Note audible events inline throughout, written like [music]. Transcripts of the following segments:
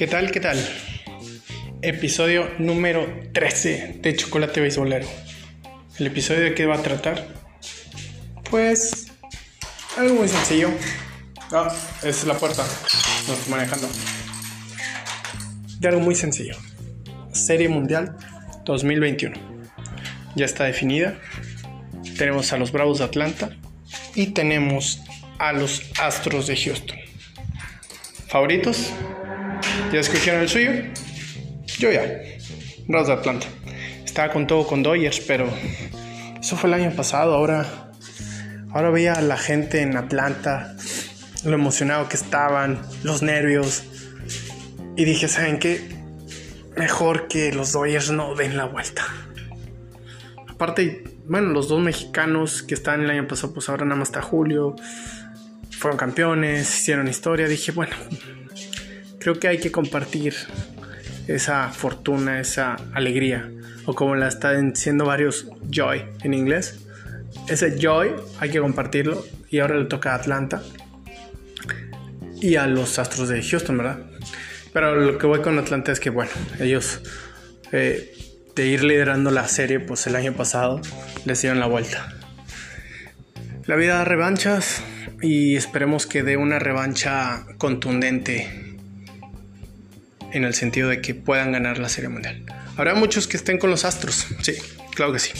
¿Qué tal? ¿Qué tal? Episodio número 13 de Chocolate Beisbolero. ¿El episodio de qué va a tratar? Pues algo muy sencillo. Ah, es la puerta. No estoy manejando. De algo muy sencillo. Serie Mundial 2021. Ya está definida. Tenemos a los Bravos de Atlanta y tenemos a los Astros de Houston. ¿Favoritos? ¿Ya escogieron el suyo? Yo ya. Bravos de Atlanta. Estaba con todo con Dodgers, pero eso fue el año pasado. Ahora, ahora veía a la gente en Atlanta, lo emocionado que estaban, los nervios. Y dije, ¿saben qué? Mejor que los Dodgers no den la vuelta. Aparte, bueno, los dos mexicanos que estaban el año pasado, pues ahora nada más está Julio. Fueron campeones, hicieron historia. Dije, bueno, creo que hay que compartir esa fortuna, esa alegría, o como la están diciendo varios, joy en inglés. Ese joy hay que compartirlo y ahora le toca a Atlanta y a los Astros de Houston, ¿verdad? Pero lo que voy con Atlanta es que, bueno, ellos eh, de ir liderando la serie, pues el año pasado les dieron la vuelta. La vida da revanchas y esperemos que dé una revancha contundente en el sentido de que puedan ganar la Serie Mundial. Habrá muchos que estén con los Astros, sí, claro que sí.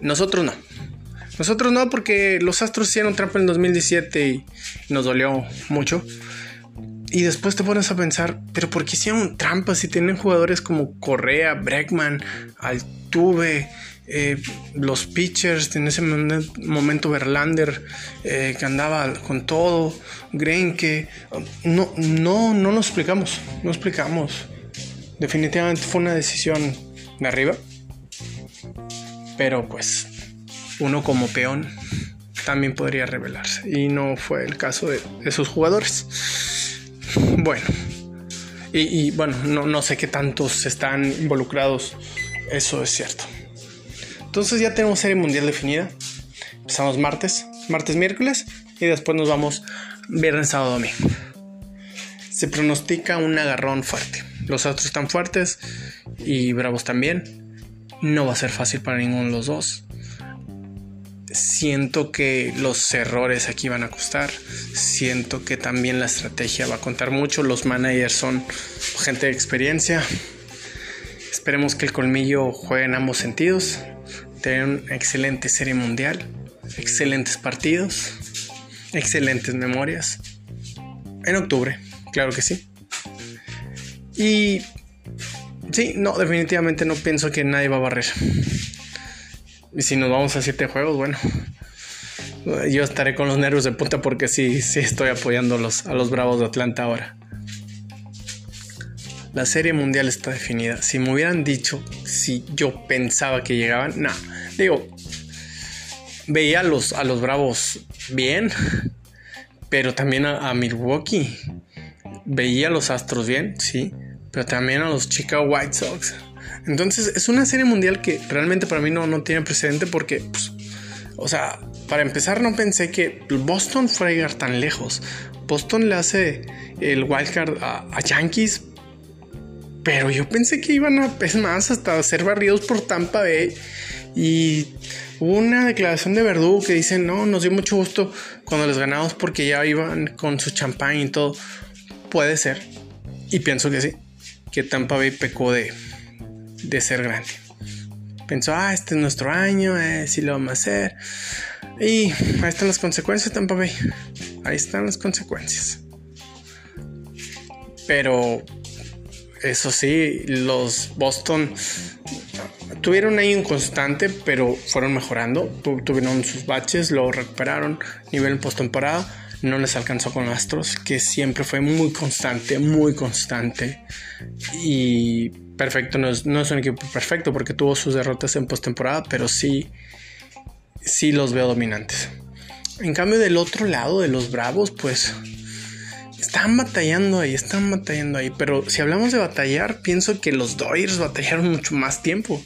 Nosotros no. Nosotros no, porque los Astros hicieron trampa en 2017 y nos dolió mucho. Y después te pones a pensar, pero ¿por qué hicieron trampa si tienen jugadores como Correa, Bregman, Altuve, eh, los pitchers, en ese momento Verlander, eh, que andaba con todo, Greinke, no, no, no nos explicamos, no explicamos. Definitivamente fue una decisión de arriba, pero pues uno como peón también podría revelarse y no fue el caso de esos jugadores. Bueno, y, y bueno, no, no sé qué tantos están involucrados, eso es cierto. Entonces ya tenemos serie mundial definida. Empezamos martes, martes, miércoles y después nos vamos viernes, sábado, domingo. Se pronostica un agarrón fuerte. Los Astros están fuertes y Bravos también. No va a ser fácil para ninguno de los dos. Siento que los errores aquí van a costar. Siento que también la estrategia va a contar mucho. Los managers son gente de experiencia. Esperemos que el colmillo juegue en ambos sentidos tener una excelente serie mundial, excelentes partidos, excelentes memorias. En octubre, claro que sí. Y sí, no, definitivamente no pienso que nadie va a barrer. Y si nos vamos a siete juegos, bueno, yo estaré con los nervios de punta porque sí, sí estoy apoyando a los, a los Bravos de Atlanta ahora. La serie mundial está definida. Si me hubieran dicho si yo pensaba que llegaban, no. Digo, veía a los, a los Bravos bien, pero también a, Milwaukee. Veía a los Astros bien, sí, pero también a los Chicago White Sox. Entonces es una serie mundial que realmente para mí no, no tiene precedente porque, pues, o sea, para empezar no pensé que Boston fuera a llegar tan lejos. Boston le hace el wildcard a, a Yankees pero yo pensé que iban a, es más, hasta ser barridos por Tampa Bay. Y una declaración de Verdugo que dice, no, nos dio mucho gusto cuando les ganamos porque ya iban con su champán y todo. Puede ser. Y pienso que sí. Que Tampa Bay pecó de, de ser grande. Pensó, ah, este es nuestro año, eh, sí lo vamos a hacer. Y ahí están las consecuencias, Tampa Bay. Ahí están las consecuencias. Pero eso sí, los Boston tuvieron ahí un constante, pero fueron mejorando. tuvieron sus baches, lo recuperaron. Nivel postemporada no les alcanzó con Astros, que siempre fue muy constante, muy constante. Y perfecto, no es, no es un equipo perfecto porque tuvo sus derrotas en postemporada, pero sí, sí los veo dominantes. En cambio, del otro lado de los Bravos, pues están batallando ahí, están batallando ahí. Pero si hablamos de batallar, pienso que los Dodgers batallaron mucho más tiempo.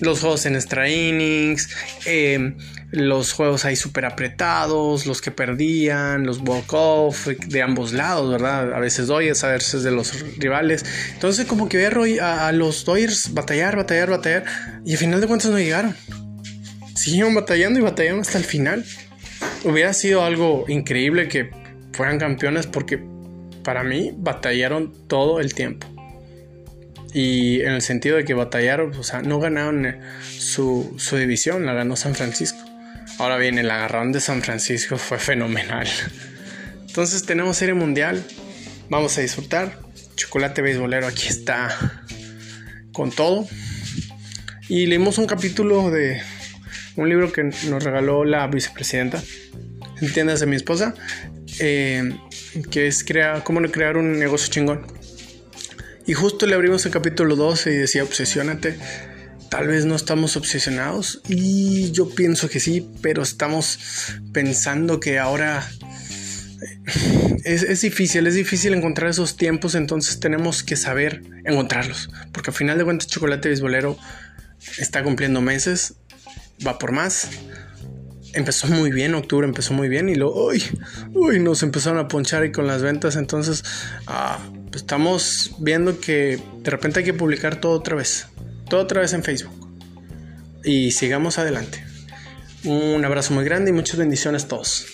Los juegos en extra innings, em, los juegos ahí súper apretados, los que perdían, los walk-off de ambos lados, ¿verdad? A veces Dodgers, a veces de los rivales. Entonces como que ver a, los Dodgers batallar, batallar, batallar y al final de cuentas no llegaron. Siguieron batallando y batallando hasta el final. Hubiera sido algo increíble que fueran campeones porque para mí batallaron todo el tiempo. Y en el sentido de que batallaron, o sea, no ganaron eh, su, su división, la ganó San Francisco. Ahora bien, el agarrón de San Francisco fue fenomenal. [laughs] Entonces tenemos serie mundial. Vamos a disfrutar. Chocolate beisbolero aquí está con todo. Y leímos un capítulo de un libro que nos regaló la vicepresidenta, entiendas de mi esposa, eh, que es crear, cómo crear un negocio chingón. Y justo le abrimos el capítulo 12 y decía, obsesiónate Tal vez no estamos obsesionados y yo pienso que sí, pero estamos pensando que ahora eh, es, difícil, es difícil encontrar esos tiempos, entonces tenemos que saber encontrarlos, porque al final de cuentas Chocolate Bisbolero está cumpliendo meses, va por más. Empezó muy bien, octubre empezó muy bien y luego, uy, uy, nos empezaron a ponchar y con las ventas, entonces ah, estamos viendo que de repente hay que publicar todo otra vez todo otra vez en Facebook. Y sigamos adelante. Un abrazo muy grande y muchas bendiciones a todos.